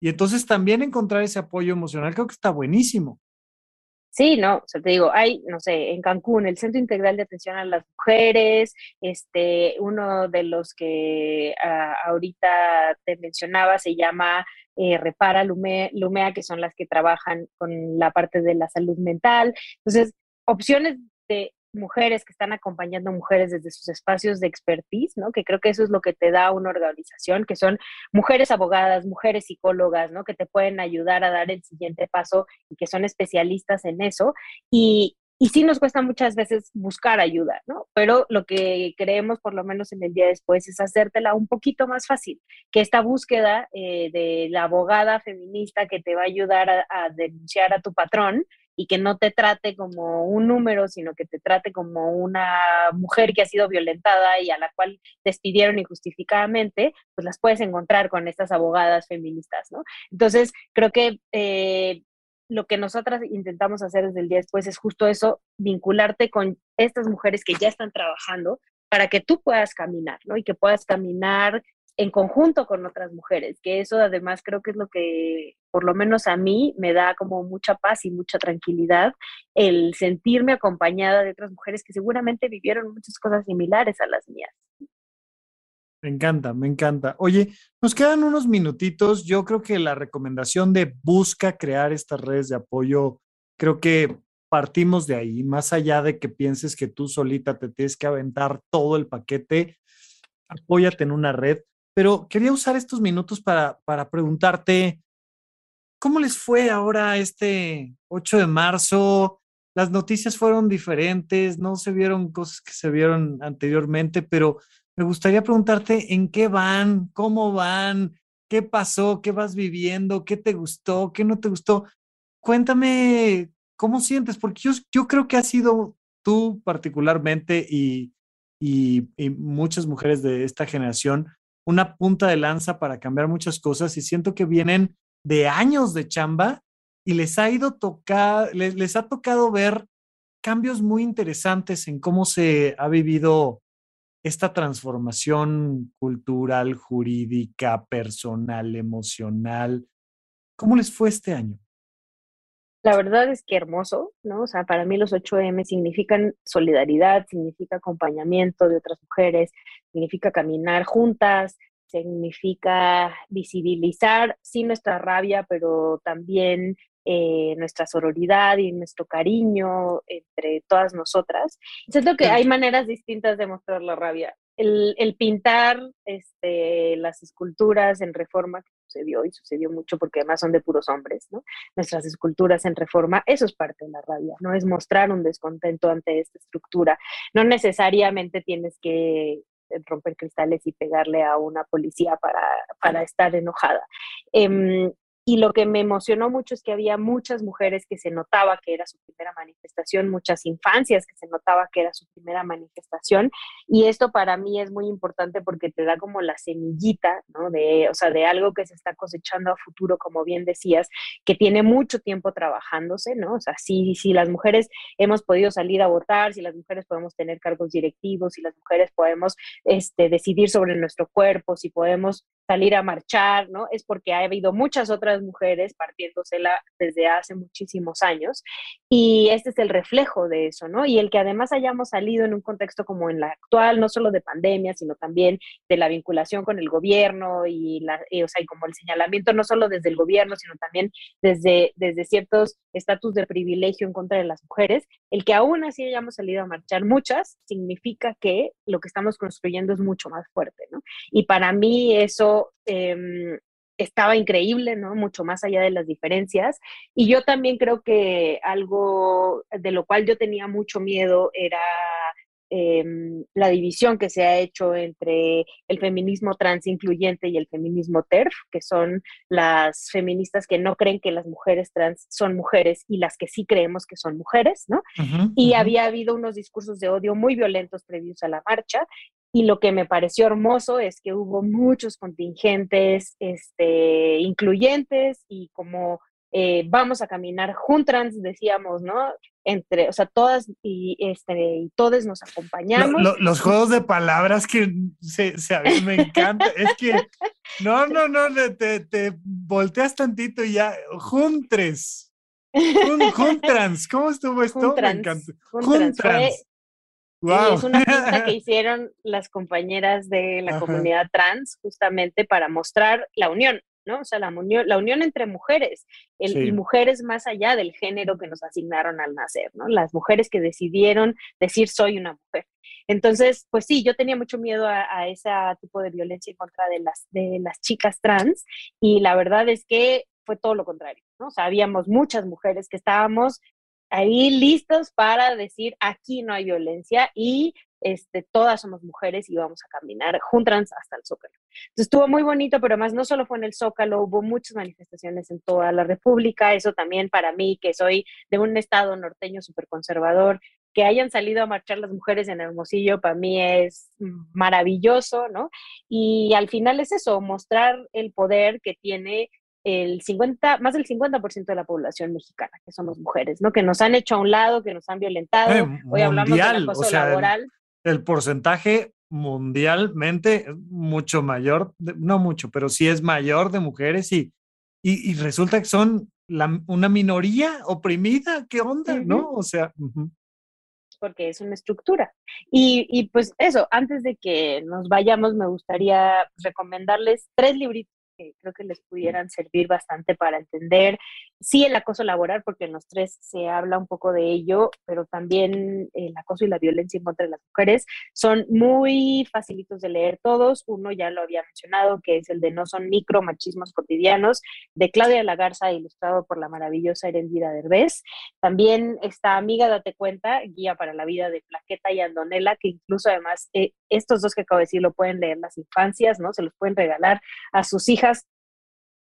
y entonces también encontrar ese apoyo emocional creo que está buenísimo. Sí, no, o sea, te digo, hay, no sé, en Cancún, el Centro Integral de Atención a las Mujeres, este, uno de los que ah, ahorita te mencionaba se llama eh, Repara Lumea, Lumea, que son las que trabajan con la parte de la salud mental. Entonces, opciones de mujeres que están acompañando mujeres desde sus espacios de expertise, ¿no? Que creo que eso es lo que te da una organización, que son mujeres abogadas, mujeres psicólogas, ¿no? Que te pueden ayudar a dar el siguiente paso y que son especialistas en eso. Y, y sí nos cuesta muchas veces buscar ayuda, ¿no? Pero lo que creemos, por lo menos en el día después, es hacértela un poquito más fácil, que esta búsqueda eh, de la abogada feminista que te va a ayudar a, denunciar a tu patrón y que no te trate como un número, sino que te trate como una mujer que ha sido violentada y a la cual despidieron injustificadamente, pues las puedes encontrar con estas abogadas feministas, ¿no? Entonces, creo que eh, lo que nosotras intentamos hacer desde el día después es justo eso, vincularte con estas mujeres que ya están trabajando para que tú puedas caminar, ¿no? Y que puedas caminar en conjunto con otras mujeres, que eso además creo que es lo que por lo menos a mí me da como mucha paz y mucha tranquilidad el sentirme acompañada de otras mujeres que seguramente vivieron muchas cosas similares a las mías. Me encanta, me encanta. Oye, nos quedan unos minutitos. Yo creo que la recomendación de busca crear estas redes de apoyo, creo que partimos de ahí, más allá de que pienses que tú solita te tienes que aventar todo el paquete, apóyate en una red. Pero quería usar estos minutos para, para preguntarte, ¿cómo les fue ahora este 8 de marzo? Las noticias fueron diferentes, no se vieron cosas que se vieron anteriormente, pero me gustaría preguntarte en qué van, cómo van, qué pasó, qué vas viviendo, qué te gustó, qué no te gustó. Cuéntame cómo sientes, porque yo, yo creo que has sido tú particularmente y, y, y muchas mujeres de esta generación una punta de lanza para cambiar muchas cosas y siento que vienen de años de chamba y les ha ido tocar, les, les, ha tocado ver cambios muy interesantes en cómo se ha vivido esta transformación cultural, jurídica, personal, emocional. ¿Cómo les fue este año? La verdad es que hermoso, ¿no? O sea, para mí los 8M significan solidaridad, significa acompañamiento de otras mujeres, significa caminar juntas, significa visibilizar, sí, nuestra rabia, pero también eh, nuestra sororidad y nuestro cariño entre todas nosotras. Siento que hay maneras distintas de mostrar la rabia. El, el, pintar este, las esculturas en reforma que sucedió y sucedió mucho porque además son de puros hombres, ¿no? Nuestras esculturas en reforma, eso es parte de la rabia, ¿no? Es mostrar un descontento ante esta estructura. No necesariamente tienes que romper cristales y pegarle a una policía para, para estar enojada. Eh, y lo que me emocionó mucho es que había muchas mujeres que se notaba que era su primera manifestación, muchas infancias que se notaba que era su primera manifestación. Y esto para mí es muy importante porque te da como la semillita, ¿no? De, o sea, de algo que se está cosechando a futuro, como bien decías, que tiene mucho tiempo trabajándose, ¿no? O sea, si, si las mujeres hemos podido salir a votar, si las mujeres podemos tener cargos directivos, si las mujeres podemos este, decidir sobre nuestro cuerpo, si podemos salir a marchar, ¿no? Es porque ha habido muchas otras mujeres partiéndosela desde hace muchísimos años y este es el reflejo de eso, ¿no? Y el que además hayamos salido en un contexto como en la actual, no solo de pandemia, sino también de la vinculación con el gobierno y, la, o sea, y como el señalamiento no solo desde el gobierno, sino también desde, desde ciertos estatus de privilegio en contra de las mujeres, el que aún así hayamos salido a marchar muchas, significa que lo que estamos construyendo es mucho más fuerte, ¿no? Y para mí eso Em, estaba increíble, ¿no? Mucho más allá de las diferencias. Y yo también creo que algo de lo cual yo tenía mucho miedo era em, la división que se ha hecho entre el feminismo trans incluyente y el feminismo TERF, que son las feministas que no creen que las mujeres trans son mujeres y las que sí creemos que son mujeres, ¿no? y había habido unos discursos de odio muy violentos previos a la marcha y lo que me pareció hermoso es que hubo muchos contingentes este, incluyentes y como eh, vamos a caminar juntas, decíamos, ¿no? Entre, o sea, todas y, este, y todos nos acompañamos. los juegos de palabras que se, se a mí me encanta. es que, (laughs) no, no, no, te, te volteas tantito y ya, juntres. Juntrans, ¿cómo estuvo esto? Juntrans, me encanta. Juntrans. Y es una pista que (laughs) hicieron las compañeras de la comunidad trans justamente para mostrar la unión, ¿no? O sea, la unión, la unión entre mujeres y mujeres más allá del género que nos asignaron al nacer, ¿no? Las mujeres que decidieron decir soy una mujer. Entonces, pues sí, yo tenía mucho miedo a, a, ese tipo de violencia en contra de las, de las chicas trans y la verdad es que fue todo lo contrario, ¿no? O sea, habíamos muchas mujeres que estábamos ahí listos para decir aquí no hay violencia y este, todas somos mujeres y vamos a caminar juntas hasta el Zócalo. Entonces estuvo muy bonito, pero además no solo fue en el Zócalo, hubo muchas manifestaciones en toda la República, eso también para mí, que soy de un estado norteño súper conservador, que hayan salido a marchar las mujeres en Hermosillo, para mí es maravilloso, ¿no? Y al final es eso, mostrar el poder que tiene el 50, más del 50% de la población mexicana, que somos mujeres, ¿no? Que nos han hecho a un lado, que nos han violentado. Eh, Hoy hablamos de acoso laboral. El, porcentaje mundialmente es mucho mayor, no mucho, pero sí es mayor de mujeres y, y, resulta que son la, una minoría oprimida, ¿qué onda? ¿No? O sea. Porque es una estructura. Y, y pues eso, antes de que nos vayamos, me gustaría recomendarles tres libritos que creo que les pudieran servir bastante para entender, sí, el acoso laboral, porque en los tres se habla un poco de ello, pero también el acoso y la violencia en contra de las mujeres son muy facilitos de leer todos. Uno ya lo había mencionado, que es el de No son micro machismos cotidianos, de Claudia Lagarza, ilustrado por la maravillosa Erendira Derbez. También está Amiga, date cuenta, guía para la vida de Plaqueta y Andonela, que incluso además eh, estos dos que acabo de decir lo pueden leer las infancias, ¿no? Se los pueden regalar a sus hijas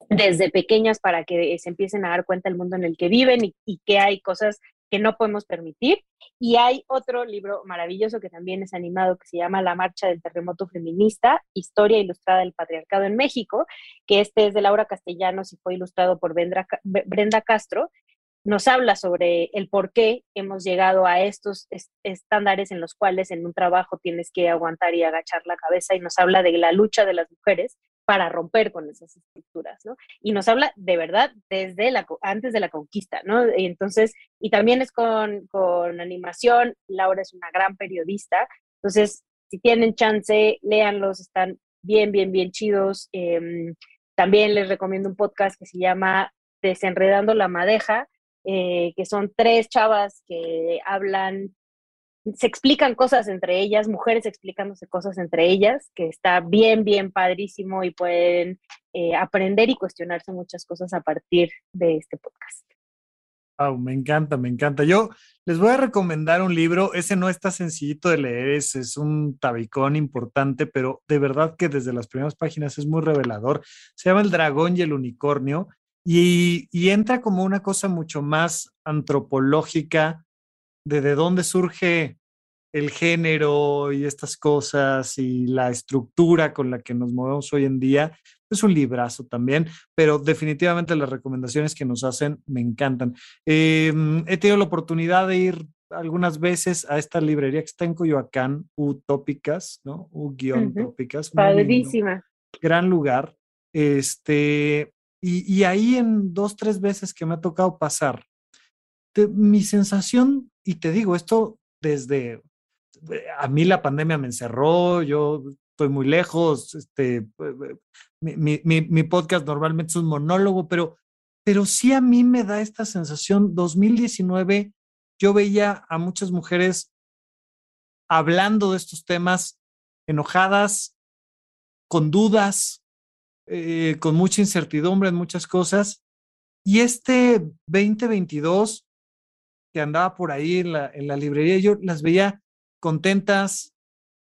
desde pequeñas para que se empiecen a dar cuenta del mundo en el que viven y, que hay cosas que no podemos permitir. Y hay otro libro maravilloso que también es animado que se llama La Marcha del Terremoto Feminista, Historia Ilustrada del Patriarcado en México, que este es de Laura Castellanos y fue ilustrado por Brenda Castro. Nos habla sobre el por qué hemos llegado a estos estándares en los cuales en un trabajo tienes que aguantar y agachar la cabeza y nos habla de la lucha de las mujeres para romper con esas estructuras, ¿no? Y nos habla de verdad desde la, antes de la conquista, ¿no? Y entonces, y también es con, con animación, Laura es una gran periodista, entonces, si tienen chance, léanlos, están bien, bien, bien chidos. Em, también les recomiendo un podcast que se llama Desenredando la Madeja, eh, que son tres chavas que hablan se explican cosas entre ellas, mujeres explicándose cosas entre ellas, que está bien, bien padrísimo y pueden eh, aprender y cuestionarse muchas cosas a partir de este podcast. Wow, me encanta, me encanta. Yo les voy a recomendar un libro, ese no está sencillito de leer, es, es un tabicón importante, pero de verdad que desde las primeras páginas es muy revelador. Se llama El dragón y el unicornio y, y entra como una cosa mucho más antropológica, de, de dónde surge el género y estas cosas y la estructura con la que nos movemos hoy en día, es un librazo también, pero definitivamente las recomendaciones que nos hacen me encantan. Em, he tenido la oportunidad de ir algunas veces a esta librería que está en Coyoacán, Utópicas, ¿no? U-Tópicas. Padrísima. Gran lugar. Este, y, y, ahí en dos, tres veces que me ha tocado pasar, mi sensación y te digo, esto desde, eh, a mí la pandemia me encerró, yo estoy muy lejos, este, eh, eh, mi, mi, mi, podcast normalmente es un monólogo, pero, pero sí a mí me da esta sensación, 2019, yo veía a muchas mujeres hablando de estos temas enojadas, con dudas, con mucha incertidumbre en muchas cosas. Y este 2022 que andaba por ahí en la, en la librería, yo las veía contentas,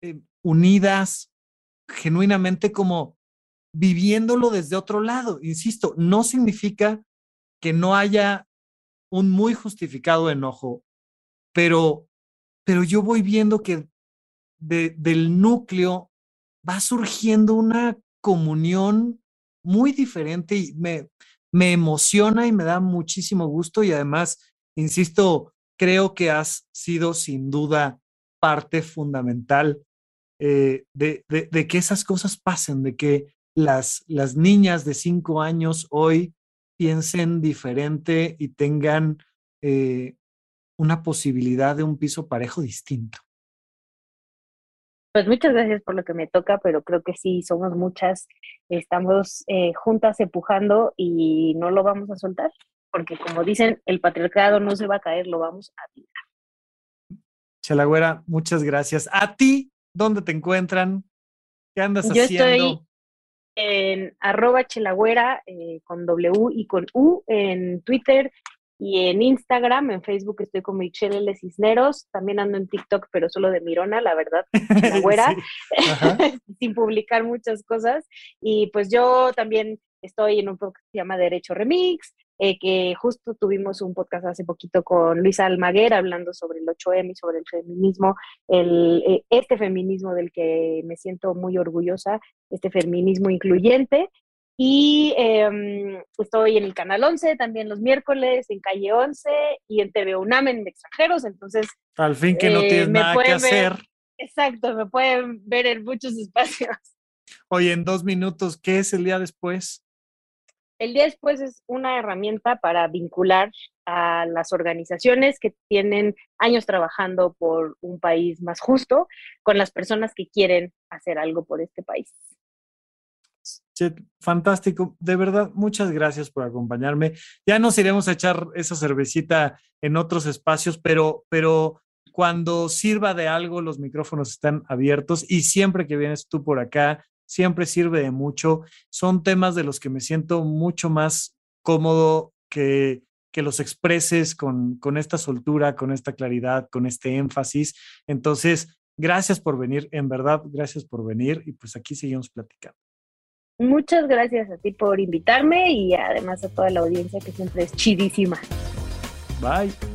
eh, unidas, genuinamente como viviéndolo desde otro lado. Insisto, no significa que no haya un muy justificado enojo, pero, pero yo voy viendo que del núcleo va surgiendo una comunión muy diferente y me, me emociona y me da muchísimo gusto y además insisto, creo que has sido sin duda parte fundamental eh, de, que esas cosas pasen, de que las, las niñas de cinco años hoy piensen diferente y tengan eh, una posibilidad de un piso parejo distinto. Pues muchas gracias por lo que me toca, pero creo que sí, somos muchas, estamos eh, juntas empujando y no lo vamos a soltar porque como dicen, el patriarcado no se va a caer, lo vamos a tirar. Chalagüera, muchas gracias. A ti, ¿dónde te encuentran? ¿Qué andas Yo haciendo? Estoy en arroba chelagüera eh, con W y con U en Twitter, Y en Instagram, en Facebook estoy con Michelle L. Cisneros. También ando en TikTok, pero solo de Mirona, la verdad, (laughs) la güera, (laughs) sin publicar muchas cosas. Y pues yo también estoy en un podcast que se llama Derecho Remix, eh, que justo tuvimos un podcast hace poquito con Luisa Almaguer hablando sobre el 8M y sobre el feminismo, el, eh, este feminismo del que me siento muy orgullosa, este feminismo incluyente. Y em, estoy en el Canal 11 también los miércoles, en Calle 11 y en TV UNAM en extranjeros. Entonces, al fin que no eh, tienes nada que hacer. Exacto, me pueden ver en muchos espacios. Oye, en dos minutos, ¿qué es el día después? El día después es una herramienta para vincular a las organizaciones que tienen años trabajando por un país más justo con las personas que quieren hacer algo por este país. fantástico. De verdad, muchas gracias por acompañarme. Ya nos iremos a echar esa cervecita en otros espacios, pero, pero cuando sirva de algo, los micrófonos están abiertos y siempre que vienes tú por acá, siempre sirve de mucho. Son temas de los que me siento mucho más cómodo que, que los expreses con, con esta soltura, con esta claridad, con este énfasis. Entonces, gracias por venir, en verdad, gracias por venir y pues aquí seguimos platicando. Muchas gracias a ti por invitarme y además a toda la audiencia que siempre es chidísima. Bye.